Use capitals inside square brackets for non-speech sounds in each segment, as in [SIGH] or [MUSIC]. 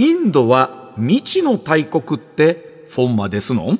インドは未知の大国ってフォンマですの？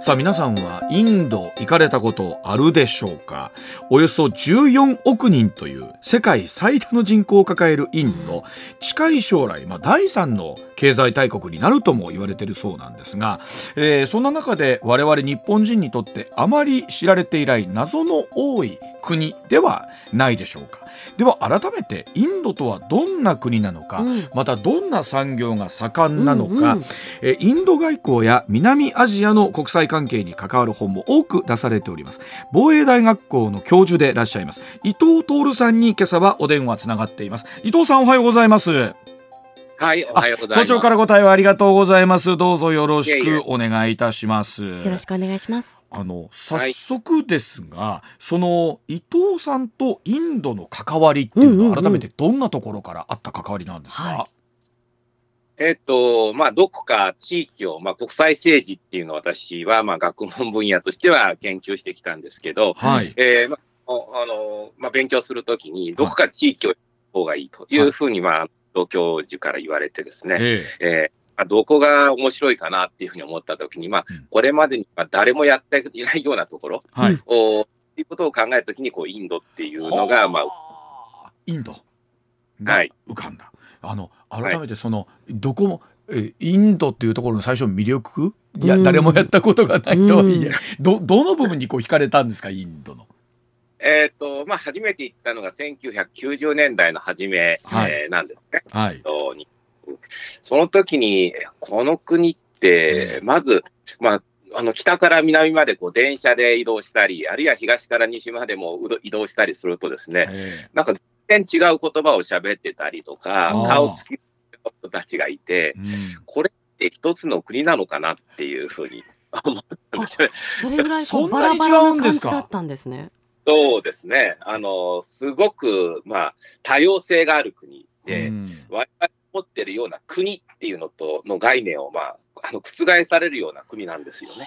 さあ皆さんはインド行かれたことあるでしょうか？およそ14億人という世界最多の人口を抱えるインド。近い将来、まあ、第3の経済大国になるとも言われているそうなんですが、えー、そんな中で我々日本人にとってあまり知られていない謎の多い国ではないでしょうか？では改めてインドとはどんな国なのか、うん、またどんな産業が盛んなのか、うんうん、えインド外交や南アジアの国際関係に関わる本も多く出されております。防衛大学校の教授でいらっしゃいます。伊藤徹さんに今朝はお電話つながっています。伊藤さんおはようございますはい、おはようございます。早朝からご対応ありがとうございます。どうぞよろしくお願いいたします。よろしくお願いします。あの早速ですが、はい、その伊藤さんとインドの関わりっていうのは改めてどんなところからあった関わりなんですか？はいえっと、まあ、どこか地域を、まあ、国際政治っていうのを私は、まあ、学問分野としては研究してきたんですけど、はい。えー、まあ、あの、まあ、勉強するときに、どこか地域を方がいいというふうに、まあ、東教授から言われてですね、ええ。えーまあ、どこが面白いかなっていうふうに思ったときに、まあ、これまでに誰もやっていないようなところ、はい、おいうことを考えるときにこうインドっていうのが、まあ、インドが浮かんだ。はい、あの改めてその、どこもえインドっていうところの最初魅力？いや、誰もやったことがないとはいえ、どどの部分にこう惹かれたんですかインドの？えっ、ー、と、まあ、初めて行ったのが1990年代の初め、はい、えー、なんですね。はい。その時に、この国って、まず、まあ、あの北から南までこう電車で移動したり、あるいは東から西までも移動したりするとですね、なんか全然違う言葉を喋ってたりとか、顔つきの人たちがいて、うん、これって一つの国なのかなっていうふうに思ったんですよね。それぐらいバラバラな感じだったんですね。そうですね。あの、すごく、まあ、多様性がある国で、うん、我々持ってるような国っていうのと、の概念を、まあ、あの覆されるような国なんですよね。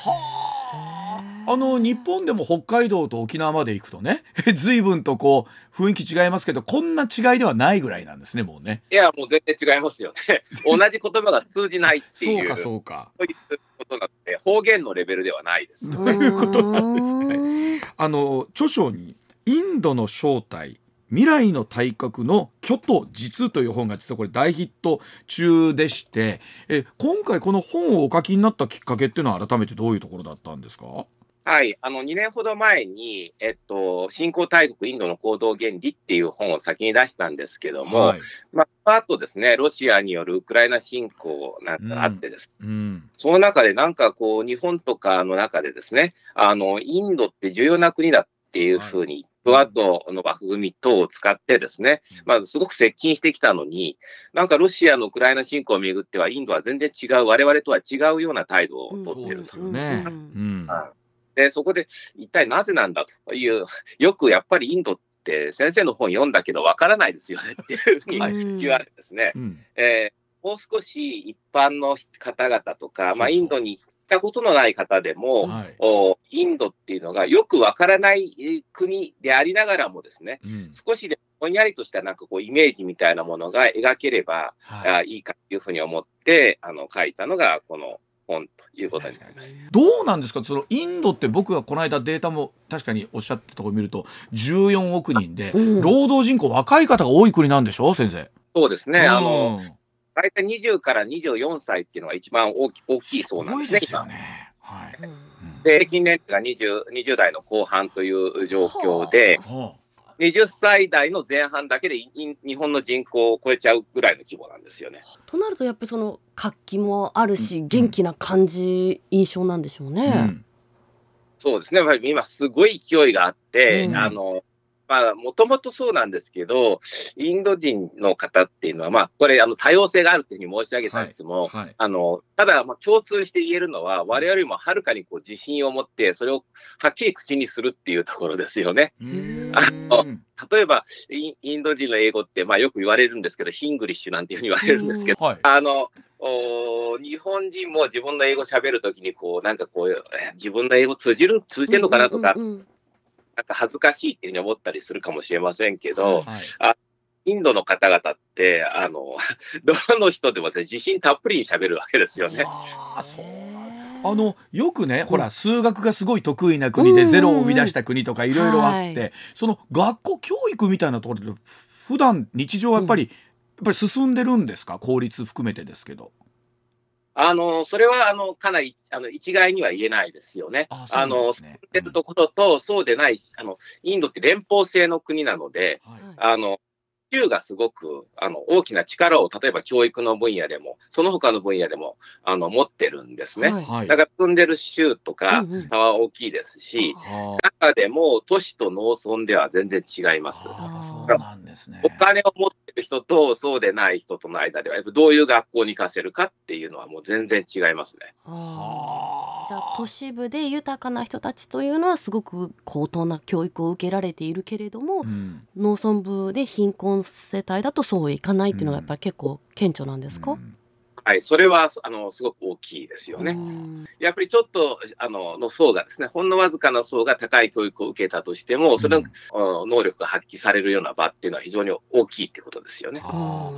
あの日本でも北海道と沖縄まで行くとね [LAUGHS] 随分とこう雰囲気違いますけどこんな違いではないぐらいなんですねもうね。いやもう全然違いますよね。[LAUGHS] 同じ言葉が通じないっていう。そうかそうか。そういうことなので方言のレベルではないです。そういうことなんですね。[LAUGHS] あの著書にインドの正体未来の大国の虚と実という本が実はこれ大ヒット中でしてえ今回この本をお書きになったきっかけっていうのは改めてどういうところだったんですか？はい、あの2年ほど前に、えっと、新興大国インドの行動原理っていう本を先に出したんですけども、はい、まあ、あとですね、ロシアによるウクライナ侵攻なんかあってです、うん。うん、その中でなんかこう、日本とかの中でですね、あのインドって重要な国だっていうふうにクワッドの枠組み等を使ってですね、まあ、すごく接近してきたのに、なんかロシアのウクライナ侵攻をめぐっては、インドは全然違う、我々とは違うような態度をとってるんですよね。でそこで一体なぜなんだという、よくやっぱりインドって先生の本読んだけどわからないですよねっていうふうに言われてですね、えー、もう少し一般の方々とか、まあ、インドにったことのない方でも、はい、おインドっていうのがよくわからない国でありながらもですね、うん、少しでぼんやりとしたなんかこうイメージみたいなものが描ければ、はい、いいかというふうに思ってあの書いたのがこの本ということになります。どうなんですか？そのインドって僕がこの間データも確かにおっしゃったところ見ると14億人で、うん、労働人口若い方が多い国なんでしょ？先生。そうですね。あの大体20から24歳っていうのが一番大き大きいそうなんですね。すね。はい、で平均年齢が 20, 20代の後半という状況で、はあ、20歳代の前半だけで日本の人口を超えちゃうぐらいの規模なんですよね。となるとやっぱりその活気もあるし、元気な感じ、印象なんでしょうね。うん、そうですね。やっぱり今すごい勢いがあって、うん、あのまあ、もともとそうなんですけど、インド人の方っていうのは、まあ、これ、あの、多様性があるというふうに申し上げたんですも、はいはい、あの、ただ、まあ、共通して言えるのは、我々よりもはるかにこう自信を持って、それをはっきり口にするっていうところですよね。あの例えばイ、インド人の英語って、まあ、よく言われるんですけど、ヒングリッシュなんていうふうに言われるんですけど、はい、あの、お日本人も自分の英語喋るときに、こう、なんかこう、自分の英語通じる、通じてるのかなとか、うんうんうんなんか恥ずかしいっていうふうに思ったりするかもしれませんけど、はい、あインドの方々って、あの、[LAUGHS] どの人でも、ね、自信たっぷりに喋るわけですよね。あそう。あのよくね、ほら数学がすごい得意な国でゼロを生み出した国とかいろいろあって、その学校教育みたいなところで普段日常はやっぱり、やっぱり進んでるんですか？公立含めてですけど。あの、それは、あの、かなり、あの、一概には言えないですよね。ああの、進ん。でるところと、そうでない、あの、インドって連邦制の国なので、はい、あの、州がすごくあの大きな力を例えば教育の分野でもその他の分野でもあの持ってるんですね、はい、だから住んでる州とか差は大きいですし、うんうん、中でも都市と農村では全然違います。そうなんですね、お金を持ってる人とそうでない人との間ではやっぱどういう学校に行かせるかっていうのはもう全然違いますね。じゃあ都市部で豊かな人たちというのはすごく高等な教育を受けられているけれども、うん、農村部で貧困世帯だとそういかないっていうのがやっぱり結構顕著なんですか、うんはい、それはあのすごく大きいですよね。やっぱりちょっとあのの層がですね、ほんのわずかな層が高い教育を受けたとしても、それの、能力が発揮されるような場っていうのは非常に大きいってことですよね。あ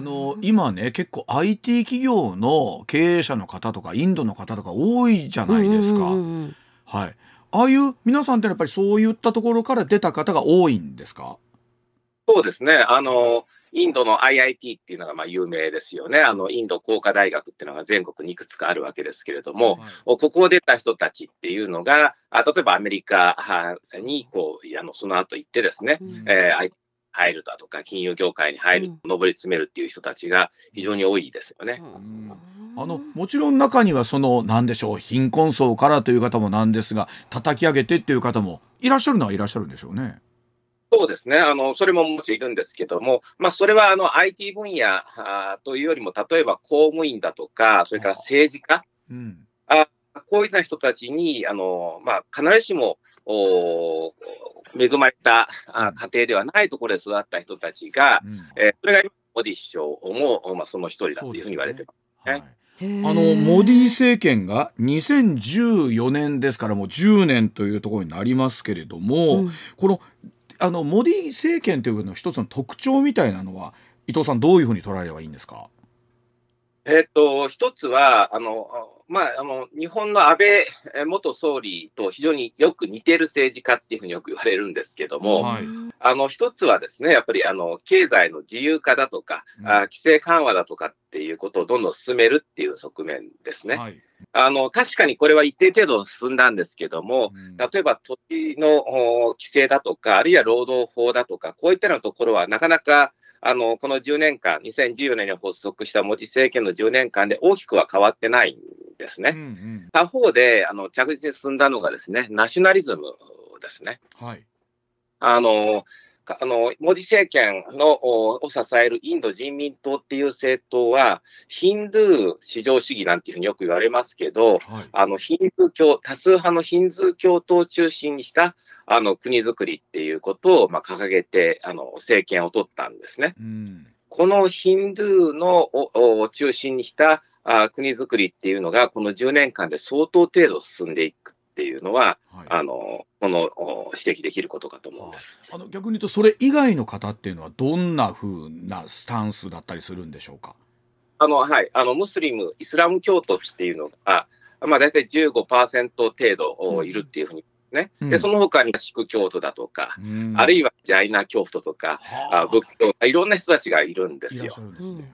の今ね、結構 IT 企業の経営者の方とか、インドの方とか多いじゃないですか。はい。ああいう皆さんってやっぱりそういったところから出た方が多いんですか？そうですね。あのインドの IIT っていうのがまあ有名ですよね。あの、インド工科大学っていうのが全国にいくつかあるわけですけれども、はい、ここを出た人たちっていうのが、あ例えばアメリカにこうあのその後行ってですね、うん、えー、入るだとか、金融業界に入る、うん、上り詰めるっていう人たちが非常に多いですよね。うん、あのもちろん中にはその何でしょう貧困層からという方もなんですが叩き上げてっていう方もいらっしゃるのはいらっしゃるんでしょうね。そうですね。あの、それももちろんいるんですけども、まあ、それはあの IT 分野というよりも、例えば公務員だとか、それから政治家、うん、あこういった人たちに、あの、まあ、必ずしも、お恵まれた家庭ではないところで育った人たちが、うん、えー、それが今、モディ首相も、まあ、その一人だというふうに言われてます。ね。あのモディ政権が2014年ですからもう10年というところになりますけれども、うん、このあのモディ政権というの一つの特徴みたいなのは伊藤さんどういうふうに捉えればいいんですか？えっと一つはあのまあ、あの日本の安倍元総理と非常によく似てる政治家っていうふうによく言われるんですけども、はい、あの一つはですねやっぱりあの経済の自由化だとか、うん、あ規制緩和だとかっていうことをどんどん進めるっていう側面ですね。はい、あの確かにこれは一定程度進んだんですけども、うん、例えば土地の規制だとか、あるいは労働法だとか、こういったようなところはなかなかあのこの10年間、2014年に発足したモディ政権の10年間で大きくは変わってないんですね。うんうん、他方であの着実に進んだのがですね、ナショナリズムですね。はい、あのあのモディ政権のを支えるインド人民党っていう政党は、ヒンドゥー至上主義なんていうふうによく言われますけど、はい、あのヒンドゥー教、多数派のヒンドゥー教徒を中心にしたあの国づくりっていうことをまあ掲げてあの政権を取ったんですね。うん、このヒンドゥーのを中心にしたあ国づくりっていうのが、この10年間で相当程度進んでいくっていうのは、はい、あのこの指摘できることかと思うんです。あの逆に言うと、それ以外の方っていうのは、どんなふうなスタンスだったりするんでしょうか？あのはい、あのムスリム、イスラム教徒っていうのが、まあ、大体15%程度いるっていうふうにね。で、その他にシク教徒だとか、うん、あるいはジャイナ教徒とか、あ。仏教、いろんな人たちがいるんですよ。すね。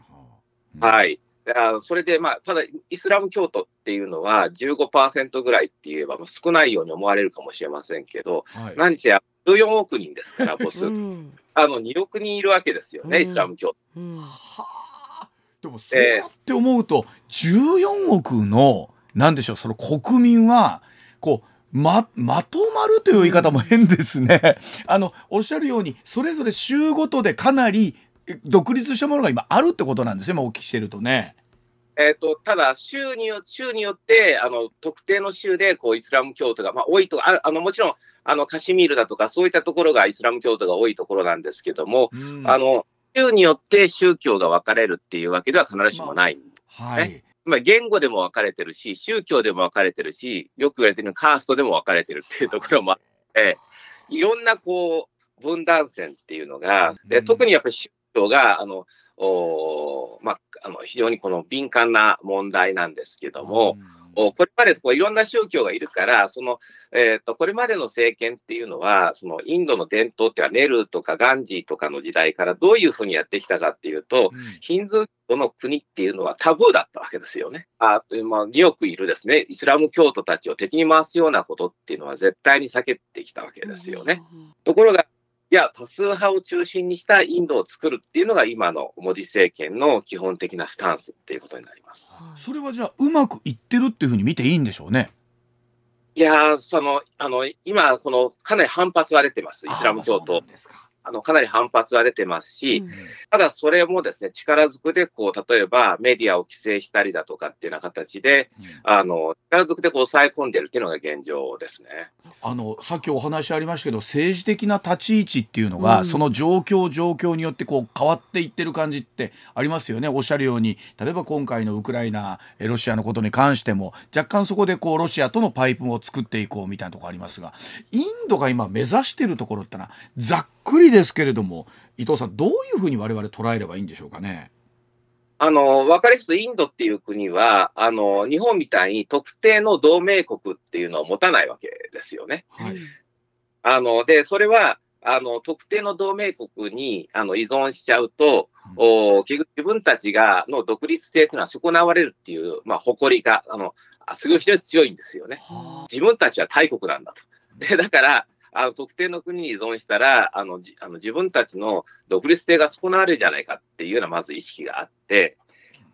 はい。あそれで、まあ、ただ、イスラム教徒っていうのは15%ぐらいって言えば少ないように思われるかもしれませんけど、はい、何せ14億人ですから、[LAUGHS] 母数、うん、あの2億人いるわけですよね、うん、イスラム教徒。うん、はあ。でも、そうやって思うと、えー、14億の、なんでしょう、その国民は、こう、ま、まとまるという言い方も変ですね。あの、おっしゃるように、それぞれ州ごとでかなり独立したものが今あるってことなんですよ、今お聞きしてるとね。えーと、ただ州によ、州によってあの特定の州でこうイスラム教徒が、まあ、多いとああのもちろんあのカシミールだとか、そういったところがイスラム教徒が多いところなんですけども、うん、あの州によって宗教が分かれるっていうわけでは必ずしもないんです、ね、まあ、はいまあ、言語でも分かれてるし、宗教でも分かれてるし、よく言われてるカーストでも分かれてるっていうところもあって、いろんなこう、分断線っていうのが、で特にやっぱり宗教が、あの、おまあ、あの非常にこの敏感な問題なんですけども、これまでこういろんな宗教がいるから、そのえーと、これまでの政権っていうのは、そのインドの伝統っていうのは、ネルとかガンジーとかの時代からどういうふうにやってきたかっていうと、うん、ヒンズー教の国っていうのはタブーだったわけですよね。あまあ、2億いるですね、イスラム教徒たちを敵に回すようなことっていうのは絶対に避けてきたわけですよね。ところが、いや、多数派を中心にしたインドを作るっていうのが今のモディ政権の基本的なスタンスっていうことになります。それはじゃあうまくいってるっていうふうに見ていいんでしょうね。いやその、あの、今、この、かなり反発は出てます、イスラム教徒。あのかなり反発は出てますし、うん、ただそれもですね力ずくでこう例えばメディアを規制したりだとかっていうような形で、うん、あの力ずくでこう抑え込んでるっていうのが現状ですね。あのさっきお話ありましたけど政治的な立ち位置っていうのが、うん、その状況状況によってこう変わっていってる感じってありますよね。おっしゃるように例えば今回のウクライナロシアのことに関しても若干そこでこうロシアとのパイプを作っていこうみたいなところありますがインドが今目指しているところってのはざっくりですけれども伊藤さんどういうふうに我々捉えればいいんでしょうかね？あの、分かりやすくインドっていう国は、あの、日本みたいに特定の同盟国っていうのを持たないわけですよね。はい。あの、で、それは、あの、特定の同盟国にあの依存しちゃうと、うん、お自分たちがの独立性というのは損なわれるっていう、まあ、誇りが、あの、すごい非常に強いんですよね。自分たちは大国なんだと。で、だから、あの特定の国に依存したらあのあの自分たちの独立性が損なわれるじゃないかっていうようなまず意識があって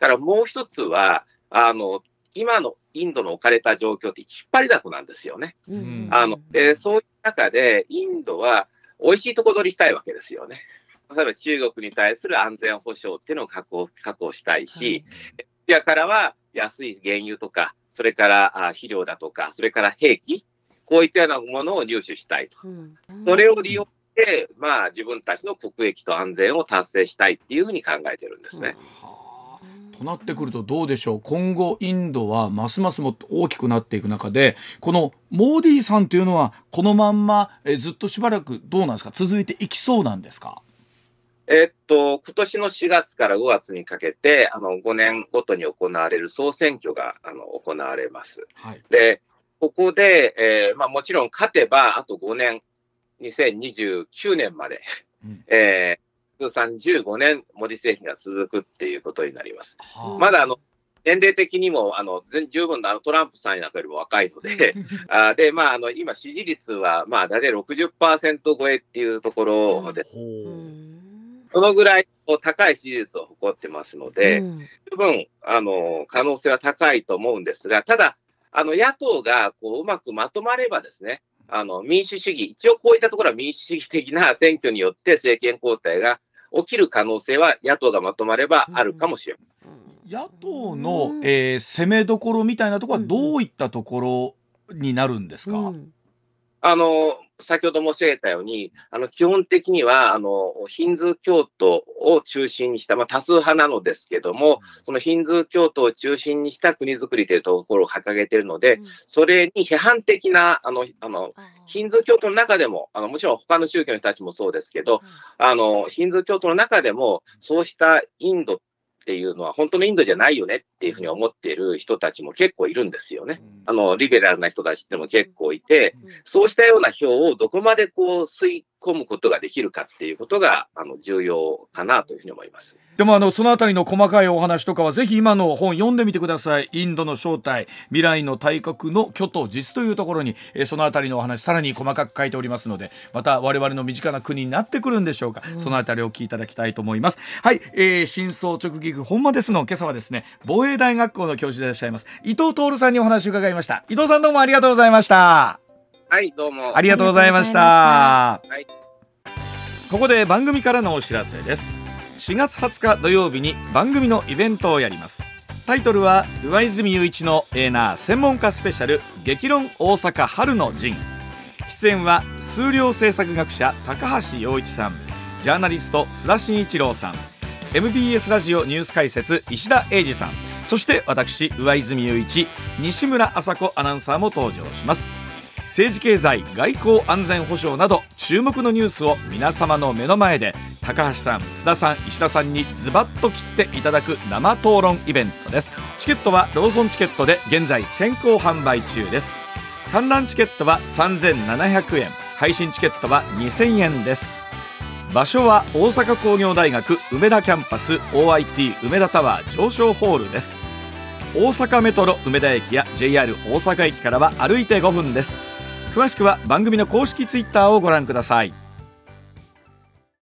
からもう一つはあの今のインドの置かれた状況って引っ張りだこなんですよね。うん、あのでそういう中でインドは美味しいとこ取りしたいわけですよね。例えば中国に対する安全保障っていうのを確保確保したいし、ロシアからは安い原油とか、それから肥料だとか、それから兵器、こういったようなものを入手したいと。それを利用して、まあ、自分たちの国益と安全を達成したいっていうふうに考えてるんですね。となってくるとどうでしょう？今後インドはますますもっと大きくなっていく中でこのモーディーさんというのはこのまんまえずっとしばらくどうなんですか？続いていきそうなんですか？えっと、今年の4月から5月にかけて、あの、5年ごとに行われる総選挙が、あの、行われます。はい、で、ここで、えーまあ、もちろん勝てば、あと5年、2029年まで、うん、えー、通算15年、モディ政権が続くっていうことになります。はあ、まだあの年齢的にもあの十分あのトランプさんなんかよりも若いので、[LAUGHS] あでまあ、あの今、支持率はまあ大体60%超えっていうところで、う。ん、そのぐらい高い支持率を誇ってますので、うん、十分あの可能性は高いと思うんですが、ただ、あの野党がこううまくまとまればですね、あの民主主義、一応こういったところは民主主義的な選挙によって政権交代が起きる可能性は野党がまとまればあるかもしれません。野党の、えー、攻めどころみたいなところはどういったところになるんですか、うんあの、先ほど申し上げたように、あの基本的にはあのヒンズー教徒を中心にした、まあ、多数派なのですけども、そのヒンズー教徒を中心にした国づくりというところを掲げているので、それに批判的なあのあのヒンズー教徒の中でも、あのもちろん他の宗教の人たちもそうですけど、あのヒンズー教徒の中でも、そうしたインドっていうのは本当のインドじゃないよねっていうふうに思っている人たちも結構いるんですよね。あの、リベラルな人たちっても結構いて、そうしたような票をどこまでこう吸い込むことができるかっていうことがあの重要かなというふうに思います。でもあのそのあたりの細かいお話とかはぜひ今の本読んでみてください。インドの正体、未来の大国の虚と実というところに、えー、そのあたりのお話さらに細かく書いておりますので、また我々の身近な国になってくるんでしょうか。うん、そのあたりを聞いていただきたいと思います。はい、えー、真相直撃本間ですの今朝はですね、防衛大学校の教授でいらっしゃいます伊藤徹さんにお話を伺いました。伊藤さんどうもありがとうございました。はい、どうも。ありがとうございました。はい。ここで番組からのお知らせです。4月20日土曜日に番組のイベントをやります。タイトルは上泉雄一のエーナー専門家スペシャル激論大阪春の陣。出演は数量政策学者高橋洋一さん。ジャーナリスト須田慎一郎さん。MBS ラジオニュース解説石田英二さん。そして私上泉雄一西村麻子アナウンサーも登場します政治経済外交安全保障など注目のニュースを皆様の目の前で高橋さん須田さん石田さんにズバッと切っていただく生討論イベントです。チケットはローソンチケットで現在先行販売中です。観覧チケットは3700円。配信チケットは2000円です。場所は大阪工業大学梅田キャンパス OIT 梅田タワー上昇ホールです。大阪メトロ梅田駅や JR 大阪駅からは歩いて5分です。詳しくは番組の公式ツイッターをご覧ください。